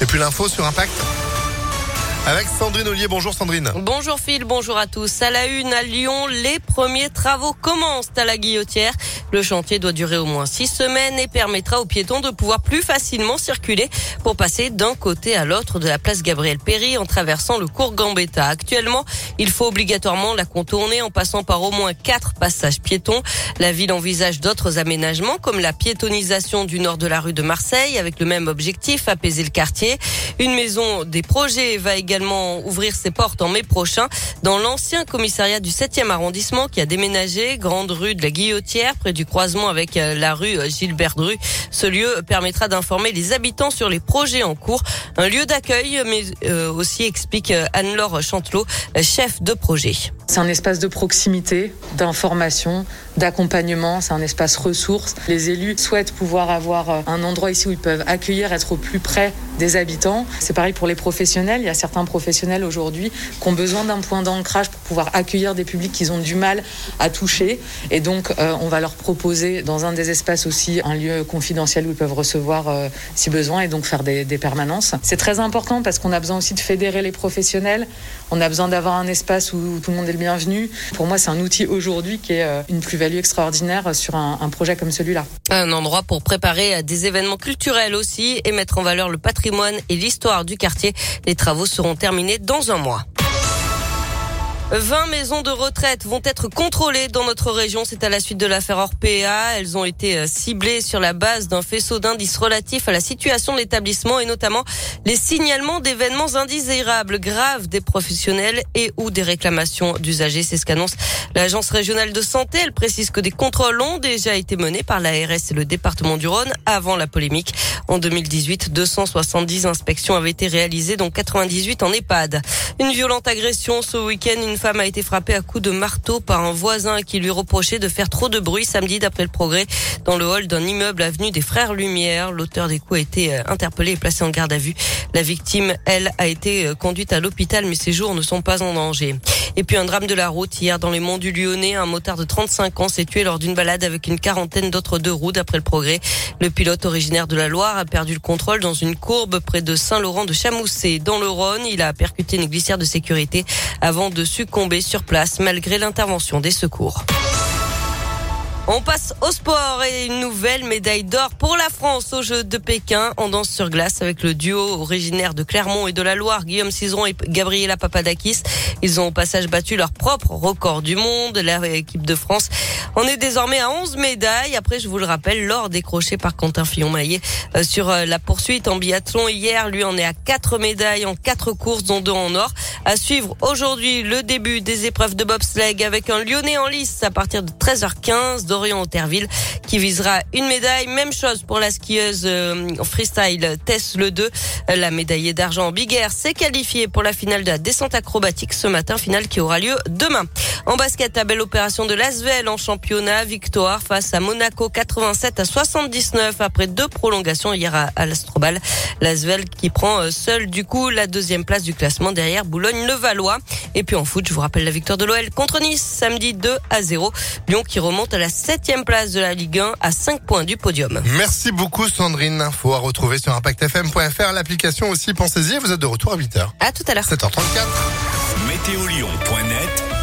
Et puis l'info sur Impact avec Sandrine Ollier. Bonjour Sandrine. Bonjour Phil, bonjour à tous. À la une à Lyon, les premiers travaux commencent à la Guillotière. Le chantier doit durer au moins six semaines et permettra aux piétons de pouvoir plus facilement circuler pour passer d'un côté à l'autre de la place Gabriel Péry en traversant le cours Gambetta. Actuellement, il faut obligatoirement la contourner en passant par au moins quatre passages piétons. La ville envisage d'autres aménagements comme la piétonisation du nord de la rue de Marseille avec le même objectif, apaiser le quartier. Une maison des projets va également ouvrir ses portes en mai prochain dans l'ancien commissariat du 7e arrondissement qui a déménagé grande rue de la Guillotière près du croisement avec euh, la rue euh, Gilbert Dru. Ce lieu permettra d'informer les habitants sur les projets en cours. Un lieu d'accueil mais euh, aussi explique Anne-Laure Chantelot, chef de projet. C'est un espace de proximité, d'information, d'accompagnement, c'est un espace ressource. Les élus souhaitent pouvoir avoir un endroit ici où ils peuvent accueillir, être au plus près des habitants. C'est pareil pour les professionnels. Il y a certains professionnels aujourd'hui qui ont besoin d'un point d'ancrage pour pouvoir accueillir des publics qu'ils ont du mal à toucher. Et donc, euh, on va leur proposer dans un des espaces aussi un lieu confidentiel où ils peuvent recevoir euh, si besoin et donc faire des, permanences. C'est très important parce qu'on a besoin aussi de fédérer les professionnels. On a besoin d'avoir un espace où tout le monde est le bienvenu. Pour moi, c'est un outil aujourd'hui qui est euh, une plus-value extraordinaire sur un, un projet comme celui-là. Un endroit pour préparer des événements culturels aussi et mettre en valeur le patrimoine et l'histoire du quartier. Les travaux seront terminés dans un mois. 20 maisons de retraite vont être contrôlées dans notre région. C'est à la suite de l'affaire Orpea. Elles ont été euh, ciblées sur la base d'un faisceau d'indices relatifs à la situation de l'établissement et notamment les signalements d'événements indésirables graves des professionnels et ou des réclamations d'usagers. C'est ce qu'annonce l'Agence régionale de santé. Elle précise que des contrôles ont déjà été menés par l'ARS et le département du Rhône avant la polémique. En 2018, 270 inspections avaient été réalisées, dont 98 en EHPAD. Une violente agression ce week-end femme a été frappée à coups de marteau par un voisin qui lui reprochait de faire trop de bruit samedi d'après le progrès dans le hall d'un immeuble avenue des Frères Lumière. L'auteur des coups a été euh, interpellé et placé en garde à vue. La victime, elle, a été euh, conduite à l'hôpital mais ses jours ne sont pas en danger. Et puis un drame de la route hier dans les monts du Lyonnais. Un motard de 35 ans s'est tué lors d'une balade avec une quarantaine d'autres deux roues d'après le progrès. Le pilote originaire de la Loire a perdu le contrôle dans une courbe près de Saint-Laurent de Chamousset dans le Rhône. Il a percuté une glissière de sécurité avant de succomber sur place malgré l'intervention des secours. On passe au sport et une nouvelle médaille d'or pour la France aux Jeux de Pékin en danse sur glace avec le duo originaire de Clermont et de la Loire, Guillaume Cizeron et Gabriela Papadakis. Ils ont au passage battu leur propre record du monde. L'équipe de France on est désormais à 11 médailles. Après, je vous le rappelle, l'or décroché par Quentin Fillon-Maillet euh, sur euh, la poursuite en biathlon hier. Lui en est à 4 médailles en 4 courses, dont 2 en or. À suivre aujourd'hui le début des épreuves de bobsleigh avec un Lyonnais en lice à partir de 13h15 d'Orient Auterville qui visera une médaille. Même chose pour la skieuse euh, freestyle Tess Le 2. La médaillée d'argent en Big Air s'est qualifiée pour la finale de la descente acrobatique ce matin, finale qui aura lieu demain. En basket, la belle opération de Lasvel en championnat Victoire face à Monaco 87 à 79 après deux prolongations hier à, l'Astrobal. L'Asvel qui prend euh, seul du coup la deuxième place du classement derrière Boulogne-le-Valois. Et puis en foot, je vous rappelle la victoire de l'OL contre Nice samedi 2 à 0. Lyon qui remonte à la septième place de la Ligue 1 à 5 points du podium. Merci beaucoup Sandrine. Info à retrouver sur impactfm.fr. L'application aussi, pensez-y. Vous êtes de retour à 8h. À tout à l'heure. 7h34. Météolion.net